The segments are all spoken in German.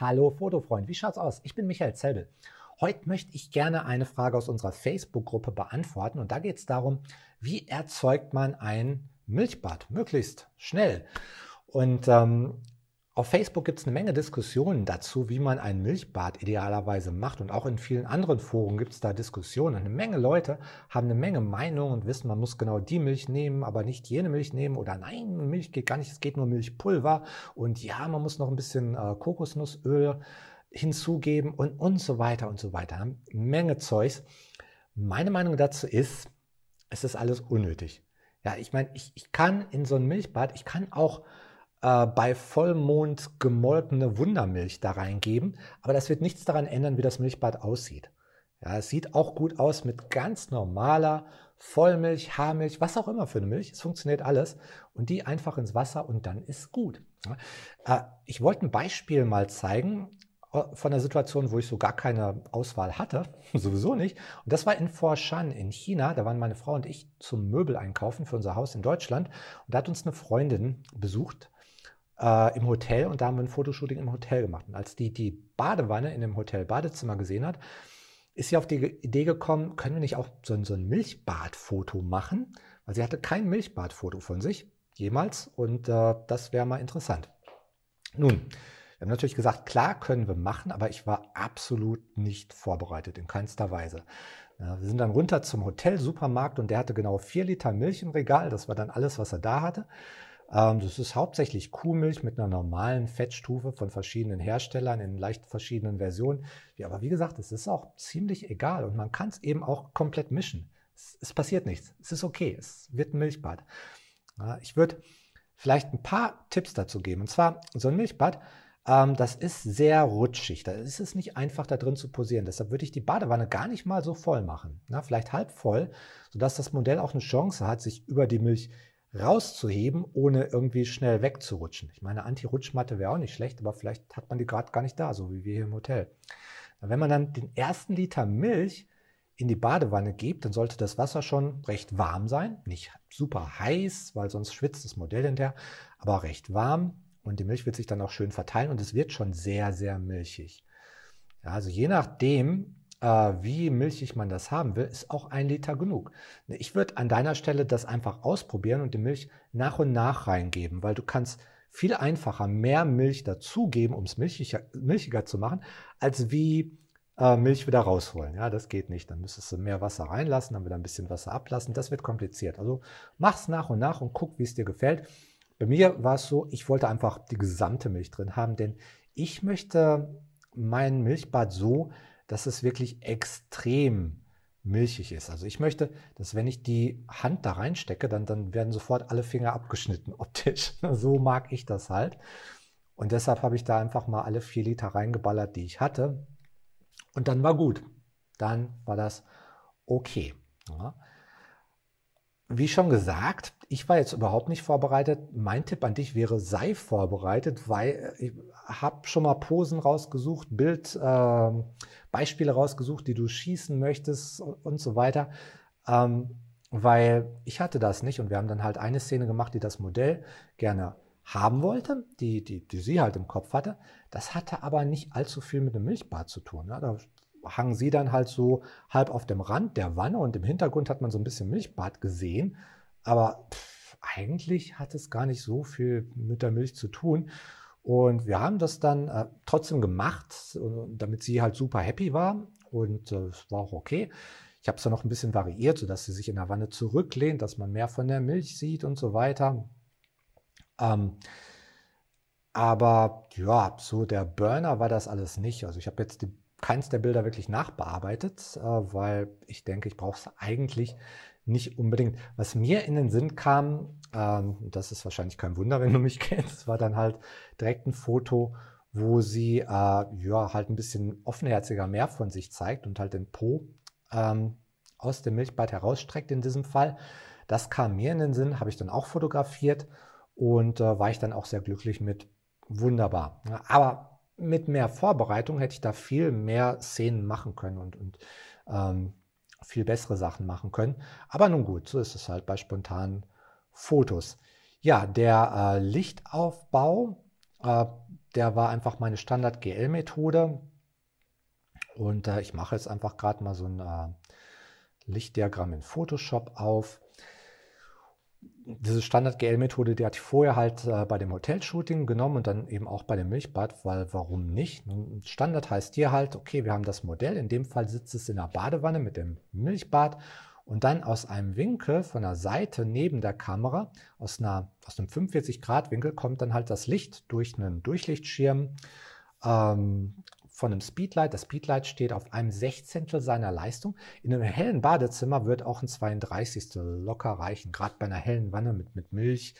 Hallo Fotofreund, wie schaut's aus? Ich bin Michael Zelbel. Heute möchte ich gerne eine Frage aus unserer Facebook-Gruppe beantworten und da geht es darum, wie erzeugt man ein Milchbad möglichst schnell. Und ähm, auf Facebook gibt es eine Menge Diskussionen dazu, wie man ein Milchbad idealerweise macht. Und auch in vielen anderen Foren gibt es da Diskussionen. Eine Menge Leute haben eine Menge Meinungen und wissen, man muss genau die Milch nehmen, aber nicht jene Milch nehmen. Oder nein, Milch geht gar nicht, es geht nur Milchpulver. Und ja, man muss noch ein bisschen äh, Kokosnussöl hinzugeben und, und so weiter und so weiter. Eine Menge Zeugs. Meine Meinung dazu ist, es ist alles unnötig. Ja, ich meine, ich, ich kann in so ein Milchbad, ich kann auch äh, bei Vollmond gemolkene Wundermilch da reingeben. Aber das wird nichts daran ändern, wie das Milchbad aussieht. Ja, es sieht auch gut aus mit ganz normaler Vollmilch, Haarmilch, was auch immer für eine Milch. Es funktioniert alles. Und die einfach ins Wasser und dann ist gut. Ja, äh, ich wollte ein Beispiel mal zeigen äh, von der Situation, wo ich so gar keine Auswahl hatte, sowieso nicht. Und das war in Foshan in China. Da waren meine Frau und ich zum Möbel einkaufen für unser Haus in Deutschland. Und da hat uns eine Freundin besucht äh, im Hotel und da haben wir ein Fotoshooting im Hotel gemacht. Und als die die Badewanne in dem Hotel-Badezimmer gesehen hat, ist sie auf die Idee gekommen, können wir nicht auch so, so ein Milchbadfoto machen? Weil sie hatte kein Milchbadfoto von sich, jemals, und äh, das wäre mal interessant. Nun, wir haben natürlich gesagt, klar können wir machen, aber ich war absolut nicht vorbereitet, in keinster Weise. Wir sind dann runter zum Hotel-Supermarkt und der hatte genau vier Liter Milch im Regal. Das war dann alles, was er da hatte. Ähm, das ist hauptsächlich Kuhmilch mit einer normalen Fettstufe von verschiedenen Herstellern in leicht verschiedenen Versionen. aber wie gesagt, es ist auch ziemlich egal und man kann es eben auch komplett mischen. Es, es, passiert nichts. Es ist okay. Es wird ein Milchbad. ich würde vielleicht ein paar Tipps dazu geben. Und zwar so ein Milchbad. Ähm, das ist sehr rutschig. Da ist es nicht einfach, da drin zu posieren. Deshalb würde ich die Badewanne gar nicht mal so voll machen. vielleicht halb voll, sodass das Modell auch eine Chance hat, sich über die Milch rauszuheben, ohne irgendwie schnell wegzurutschen. Ich meine, Anti-Rutschmatte wäre auch nicht schlecht, aber vielleicht hat man die gerade gar nicht da, so wie wir hier im Hotel. Wenn man dann den ersten Liter Milch in die Badewanne gibt, dann sollte das Wasser schon recht warm sein. Nicht super heiß, weil sonst schwitzt das Modell hinterher, aber recht warm. Und die Milch wird sich dann auch schön verteilen und es wird schon sehr, sehr milchig. Ja, also je nachdem, wie milchig man das haben will, ist auch ein Liter genug. Ich würde an deiner Stelle das einfach ausprobieren und die Milch nach und nach reingeben, weil du kannst viel einfacher mehr Milch dazugeben, um es milchiger, milchiger zu machen, als wie äh, Milch wieder rausholen. Ja, das geht nicht. Dann müsstest du mehr Wasser reinlassen, dann wieder ein bisschen Wasser ablassen. Das wird kompliziert. Also mach's nach und nach und guck, wie es dir gefällt. Bei mir war es so, ich wollte einfach die gesamte Milch drin haben, denn ich möchte mein Milchbad so, dass es wirklich extrem milchig ist. Also ich möchte, dass wenn ich die Hand da reinstecke, dann, dann werden sofort alle Finger abgeschnitten optisch. So mag ich das halt. Und deshalb habe ich da einfach mal alle vier Liter reingeballert, die ich hatte. Und dann war gut. Dann war das okay. Ja. Wie schon gesagt, ich war jetzt überhaupt nicht vorbereitet. Mein Tipp an dich wäre, sei vorbereitet, weil ich habe schon mal Posen rausgesucht, Bildbeispiele ähm, äh, rausgesucht, die du schießen möchtest und, so weiter. Ähm, weil ich hatte das nicht und wir haben dann halt eine Szene gemacht, die das Modell gerne haben wollte, die, die, die sie halt im Kopf hatte. Das hatte aber nicht allzu viel mit dem Milchbad zu tun. Ja, da hangen sie dann halt so halb auf dem Rand der Wanne und im Hintergrund hat man so ein bisschen Milchbad gesehen. Aber pff, eigentlich hat es gar nicht so viel mit der Milch zu tun. Und wir haben das dann äh, trotzdem gemacht, damit sie halt super happy war. Und äh, es äh, war auch okay. Ich habe es dann noch ein bisschen variiert, sodass sie sich in der Wanne zurücklehnt, dass man mehr von der Milch sieht und so weiter. Ähm, aber ja, so der Burner war das alles nicht. Also ich habe jetzt die, keins der Bilder wirklich nachbearbeitet, äh, weil ich denke, ich brauche es eigentlich nicht unbedingt. Was mir in den Sinn kam, ähm, das ist wahrscheinlich kein Wunder, wenn du mich kennst, war dann halt direkt ein Foto, wo sie äh, ja halt ein bisschen offenherziger mehr von sich zeigt und halt den Po ähm, aus dem Milchbad herausstreckt in diesem Fall. Das kam mir in den Sinn, habe ich dann auch fotografiert und äh, war ich dann auch sehr glücklich mit. Wunderbar. Aber mit mehr Vorbereitung hätte ich da viel mehr Szenen machen können und, und ähm, viel bessere Sachen machen können. Aber nun gut, so ist es halt bei spontanen Fotos. Ja, der äh, Lichtaufbau Äh, der war einfach meine Standard-GL-Methode. Und äh, ich mache jetzt einfach gerade mal so ein äh, Lichtdiagramm in Photoshop auf. Diese Standard-GL-Methode, die hatte ich vorher halt äh, bei dem Hotelshooting genommen und dann eben auch bei dem Milchbad, weil warum nicht? Standard heißt hier halt, okay, wir haben das Modell, in dem Fall sitzt es in der Badewanne mit dem Milchbad und dann aus einem Winkel von der Seite neben der Kamera, aus, einer, aus einem 45-Grad-Winkel, kommt dann halt das Licht durch einen Durchlichtschirm ähm, von einem Speedlight. Das Speedlight steht auf einem Sechzehntel seiner Leistung. In einem hellen Badezimmer wird auch ein 32. locker reichen, gerade bei einer hellen Wanne mit, mit Milch.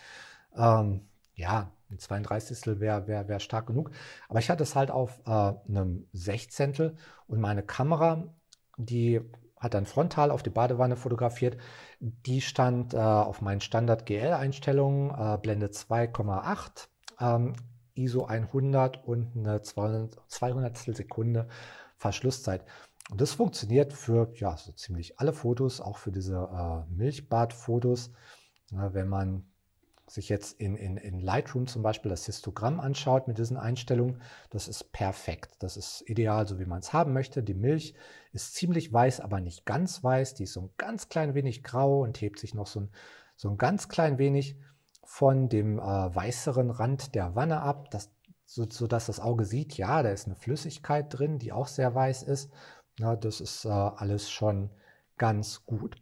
Ähm, ja, ein 32. wäre wär, wär stark genug. Aber ich hatte es halt auf äh, einem Sechzehntel und meine Kamera, die hat dann frontal auf die Badewanne fotografiert. Die stand äh, auf meinen Standard GL-Einstellungen, äh, Blende 2,8, ähm, ISO 100 und eine 200 Sekunde Verschlusszeit. Und das funktioniert für ja, so ziemlich alle Fotos, auch für diese äh, Milchbad-Fotos. wenn man sich jetzt in, in, in Lightroom zum Beispiel das Histogramm anschaut mit diesen Einstellungen, das ist perfekt. Das ist ideal, so wie man es haben möchte. Die Milch ist ziemlich weiß, aber nicht ganz weiß. Die ist so ein ganz klein wenig grau und hebt sich noch so ein, so ein ganz klein wenig von dem äh, weißeren Rand der Wanne ab, das, so, so dass das Auge sieht, ja, da ist eine Flüssigkeit drin, die auch sehr weiß ist. Ja, das ist äh, alles schon ganz gut.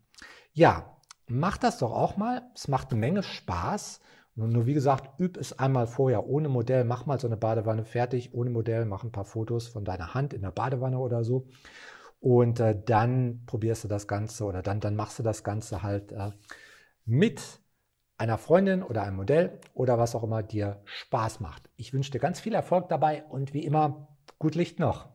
Ja, Mach das doch auch mal. Es macht eine Menge Spaß. Nur wie gesagt, üb es einmal vorher ohne Modell. Mach mal so eine Badewanne fertig ohne Modell. Mach ein paar Fotos von deiner Hand in der Badewanne oder so. Und äh, dann probierst du das Ganze oder dann, dann machst du das Ganze halt äh, mit einer Freundin oder einem Modell oder was auch immer dir Spaß macht. Ich wünsche dir ganz viel Erfolg dabei und wie immer, gut Licht noch.